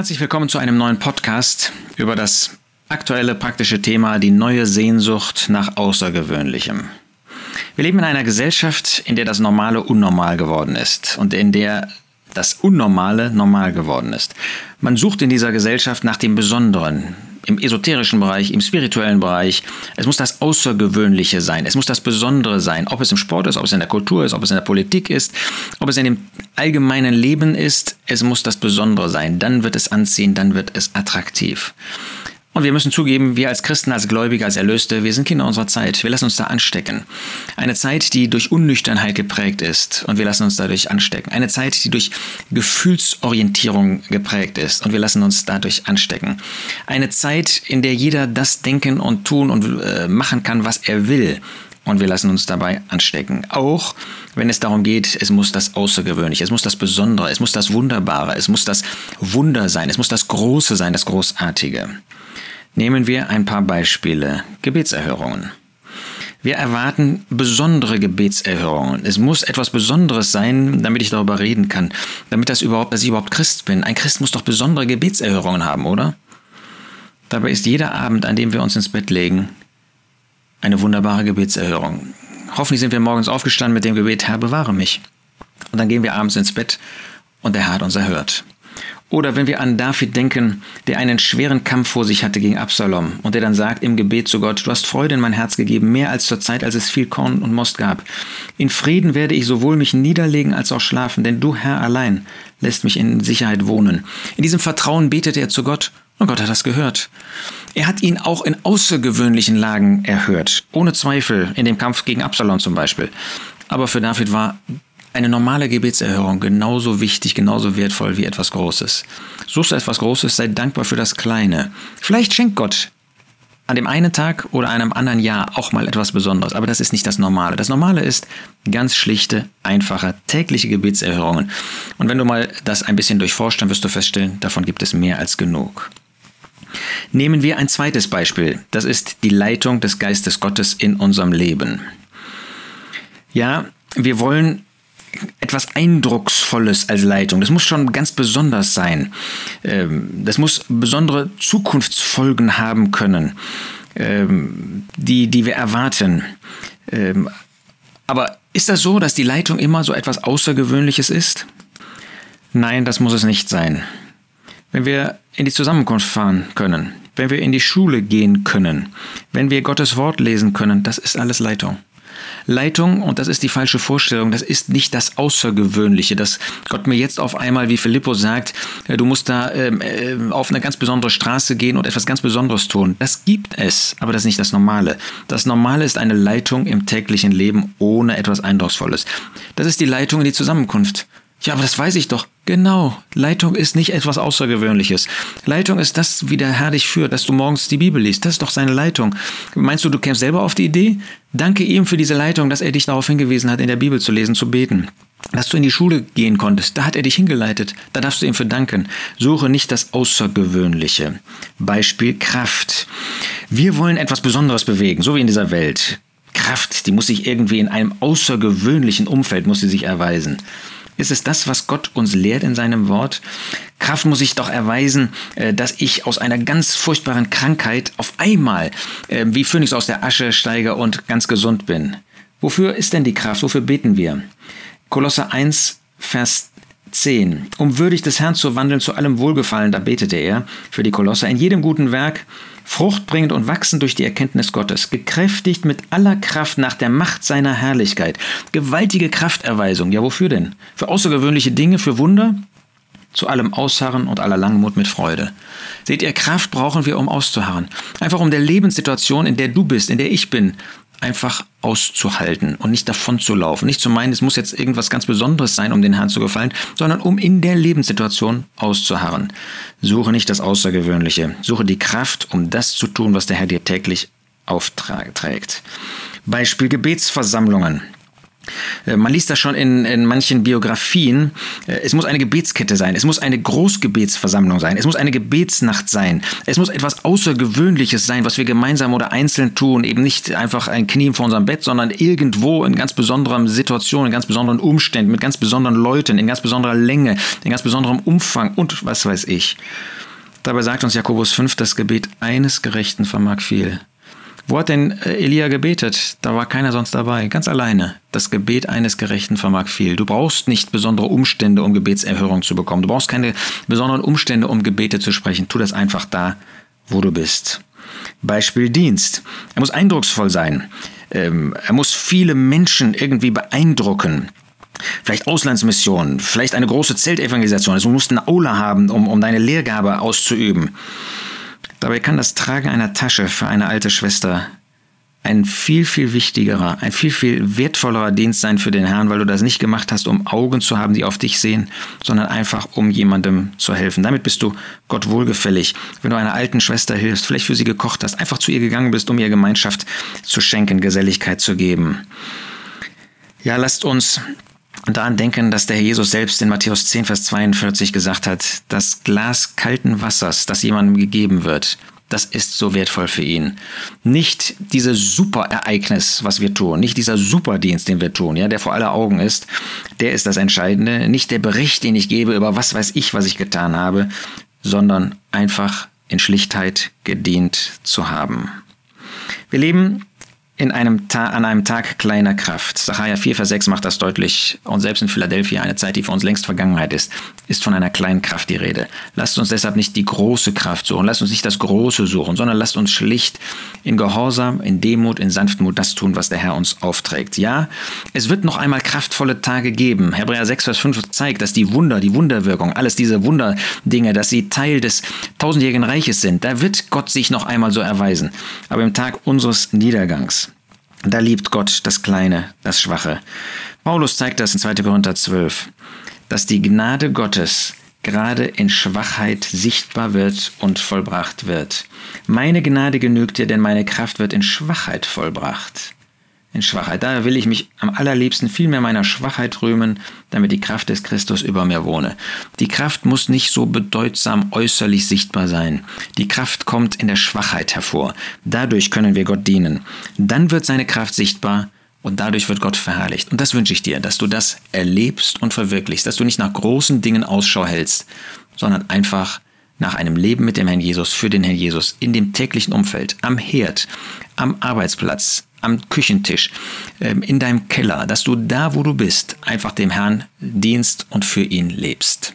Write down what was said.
Herzlich willkommen zu einem neuen Podcast über das aktuelle praktische Thema die neue Sehnsucht nach Außergewöhnlichem. Wir leben in einer Gesellschaft, in der das Normale unnormal geworden ist und in der das Unnormale normal geworden ist. Man sucht in dieser Gesellschaft nach dem Besonderen, im esoterischen Bereich, im spirituellen Bereich. Es muss das Außergewöhnliche sein, es muss das Besondere sein, ob es im Sport ist, ob es in der Kultur ist, ob es in der Politik ist, ob es in dem allgemeinen Leben ist. Es muss das Besondere sein. Dann wird es anziehen, dann wird es attraktiv. Und wir müssen zugeben, wir als Christen, als Gläubige, als Erlöste, wir sind Kinder unserer Zeit. Wir lassen uns da anstecken. Eine Zeit, die durch Unnüchternheit geprägt ist und wir lassen uns dadurch anstecken. Eine Zeit, die durch Gefühlsorientierung geprägt ist und wir lassen uns dadurch anstecken. Eine Zeit, in der jeder das denken und tun und äh, machen kann, was er will. Und wir lassen uns dabei anstecken. Auch wenn es darum geht, es muss das Außergewöhnliche, es muss das Besondere, es muss das Wunderbare, es muss das Wunder sein, es muss das Große sein, das Großartige. Nehmen wir ein paar Beispiele. Gebetserhörungen. Wir erwarten besondere Gebetserhörungen. Es muss etwas Besonderes sein, damit ich darüber reden kann, damit das überhaupt, dass ich überhaupt Christ bin. Ein Christ muss doch besondere Gebetserhörungen haben, oder? Dabei ist jeder Abend, an dem wir uns ins Bett legen, eine wunderbare Gebetserhörung. Hoffentlich sind wir morgens aufgestanden mit dem Gebet, Herr, bewahre mich. Und dann gehen wir abends ins Bett und der Herr hat uns erhört. Oder wenn wir an David denken, der einen schweren Kampf vor sich hatte gegen Absalom und der dann sagt im Gebet zu Gott, du hast Freude in mein Herz gegeben, mehr als zur Zeit, als es viel Korn und Most gab. In Frieden werde ich sowohl mich niederlegen als auch schlafen, denn du, Herr, allein lässt mich in Sicherheit wohnen. In diesem Vertrauen betete er zu Gott und Gott hat das gehört. Er hat ihn auch in außergewöhnlichen Lagen erhört, ohne Zweifel, in dem Kampf gegen Absalom zum Beispiel. Aber für David war eine normale Gebetserhörung genauso wichtig, genauso wertvoll wie etwas Großes. Suchst du etwas Großes, sei dankbar für das Kleine. Vielleicht schenkt Gott an dem einen Tag oder einem anderen Jahr auch mal etwas Besonderes, aber das ist nicht das Normale. Das Normale ist ganz schlichte, einfache, tägliche Gebetserhörungen. Und wenn du mal das ein bisschen durchforscht, dann wirst du feststellen, davon gibt es mehr als genug. Nehmen wir ein zweites Beispiel. Das ist die Leitung des Geistes Gottes in unserem Leben. Ja, wir wollen etwas Eindrucksvolles als Leitung. Das muss schon ganz besonders sein. Ähm, das muss besondere Zukunftsfolgen haben können, ähm, die, die wir erwarten. Ähm, aber ist das so, dass die Leitung immer so etwas Außergewöhnliches ist? Nein, das muss es nicht sein. Wenn wir in die Zusammenkunft fahren können, wenn wir in die Schule gehen können, wenn wir Gottes Wort lesen können, das ist alles Leitung. Leitung, und das ist die falsche Vorstellung, das ist nicht das Außergewöhnliche, dass Gott mir jetzt auf einmal, wie Philippus sagt, äh, du musst da ähm, äh, auf eine ganz besondere Straße gehen und etwas ganz Besonderes tun. Das gibt es, aber das ist nicht das Normale. Das Normale ist eine Leitung im täglichen Leben ohne etwas Eindrucksvolles. Das ist die Leitung in die Zusammenkunft. Ja, aber das weiß ich doch. Genau, Leitung ist nicht etwas Außergewöhnliches. Leitung ist das, wie der Herr dich führt, dass du morgens die Bibel liest. Das ist doch seine Leitung. Meinst du, du kämst selber auf die Idee? Danke ihm für diese Leitung, dass er dich darauf hingewiesen hat, in der Bibel zu lesen, zu beten. Dass du in die Schule gehen konntest, da hat er dich hingeleitet. Da darfst du ihm für danken. Suche nicht das Außergewöhnliche. Beispiel Kraft. Wir wollen etwas Besonderes bewegen, so wie in dieser Welt. Kraft, die muss sich irgendwie in einem außergewöhnlichen Umfeld, muss sie sich erweisen. Ist es das, was Gott uns lehrt in seinem Wort? Kraft muss ich doch erweisen, äh, dass ich aus einer ganz furchtbaren Krankheit auf einmal äh, wie Phönix aus der Asche steige und ganz gesund bin. Wofür ist denn die Kraft? Wofür beten wir? Kolosser 1, Vers 10. Um würdig des Herrn zu wandeln, zu allem Wohlgefallen, da betete er für die Kolosser, in jedem guten Werk, fruchtbringend und wachsend durch die Erkenntnis Gottes, gekräftigt mit aller Kraft nach der Macht seiner Herrlichkeit. Gewaltige Krafterweisung. Ja, wofür denn? Für außergewöhnliche Dinge, für Wunder? Zu allem Ausharren und aller Langmut mit Freude. Seht ihr, Kraft brauchen wir, um auszuharren. Einfach um der Lebenssituation, in der du bist, in der ich bin, einfach auszuhalten und nicht davon zu laufen. Nicht zu meinen, es muss jetzt irgendwas ganz Besonderes sein, um den Herrn zu gefallen, sondern um in der Lebenssituation auszuharren. Suche nicht das Außergewöhnliche, suche die Kraft, um das zu tun, was der Herr dir täglich aufträgt. Beispiel Gebetsversammlungen. Äh, man liest das schon in, in manchen Biografien. Äh, es muss eine Gebetskette sein. Es muss eine Großgebetsversammlung sein. Es muss eine Gebetsnacht sein. Es muss etwas Außergewöhnliches sein, was wir gemeinsam oder einzeln tun. Eben nicht einfach ein Knie vor unserem Bett, sondern irgendwo in ganz besonderen Situationen, in ganz besonderen Umständen, mit ganz besonderen Leuten, in ganz besonderer Länge, in ganz besonderem Umfang und was weiß ich. Dabei sagt uns Jakobus 5, das Gebet eines Gerechten vermag viel. Wo hat denn äh, Elia gebetet? Da war keiner sonst dabei, ganz alleine. Das Gebet eines Gerechten vermag viel. Du brauchst nicht besondere Umstände, um Gebetserhörung zu bekommen. Du brauchst keine besonderen Umstände, um Gebete zu sprechen. Tu das einfach da, wo du bist. Beispiel Dienst. Er muss eindrucksvoll sein. Ähm, er muss viele Menschen irgendwie beeindrucken. Vielleicht Auslandsmissionen, vielleicht eine große Zeltevangelisation. Also du musst eine Aula haben, um, um deine Lehrgabe auszuüben. Dabei kann das Tragen einer Tasche für eine alte Schwester ein viel, viel wichtigerer, ein viel, viel wertvollerer Dienst sein für den Herrn, weil du das nicht gemacht hast, um Augen zu haben, die auf dich sehen, sondern einfach, um jemandem zu helfen. Damit bist du Gott wohlgefällig. Wenn du einer alten Schwester hilfst, vielleicht für sie gekocht hast, einfach zu ihr gegangen bist, um ihr Gemeinschaft zu schenken, Geselligkeit zu geben. Ja, lasst uns und daran denken, dass der Herr Jesus selbst in Matthäus 10, Vers 42 gesagt hat, das Glas kalten Wassers, das jemandem gegeben wird, das ist so wertvoll für ihn. Nicht dieses Superereignis, was wir tun, nicht dieser Superdienst, den wir tun, ja, der vor aller Augen ist, der ist das Entscheidende, nicht der Bericht, den ich gebe über was weiß ich, was ich getan habe, sondern einfach in Schlichtheit gedient zu haben. Wir leben in einem an einem Tag kleiner Kraft. Sacharja 4, Vers 6 macht das deutlich. Und selbst in Philadelphia, eine Zeit, die für uns längst Vergangenheit ist, ist von einer kleinen Kraft die Rede. Lasst uns deshalb nicht die große Kraft suchen, lasst uns nicht das Große suchen, sondern lasst uns schlicht in Gehorsam, in Demut, in Sanftmut das tun, was der Herr uns aufträgt. Ja, es wird noch einmal kraftvolle Tage geben. Hebräer 6, Vers 5 zeigt, dass die Wunder, die Wunderwirkung, alles diese Wunderdinge, dass sie Teil des tausendjährigen Reiches sind. Da wird Gott sich noch einmal so erweisen. Aber im Tag unseres Niedergangs, da liebt Gott das Kleine, das Schwache. Paulus zeigt das in 2. Korinther 12, dass die Gnade Gottes gerade in Schwachheit sichtbar wird und vollbracht wird. Meine Gnade genügt dir, denn meine Kraft wird in Schwachheit vollbracht in Schwachheit. Daher will ich mich am allerliebsten viel mehr meiner Schwachheit rühmen, damit die Kraft des Christus über mir wohne. Die Kraft muss nicht so bedeutsam äußerlich sichtbar sein. Die Kraft kommt in der Schwachheit hervor. Dadurch können wir Gott dienen. Dann wird seine Kraft sichtbar und dadurch wird Gott verherrlicht. Und das wünsche ich dir, dass du das erlebst und verwirklichst, dass du nicht nach großen Dingen Ausschau hältst, sondern einfach nach einem Leben mit dem Herrn Jesus, für den Herrn Jesus, in dem täglichen Umfeld, am Herd, am Arbeitsplatz, am Küchentisch, ähm, in deinem Keller, dass du da, wo du bist, einfach dem Herrn dienst und für ihn lebst.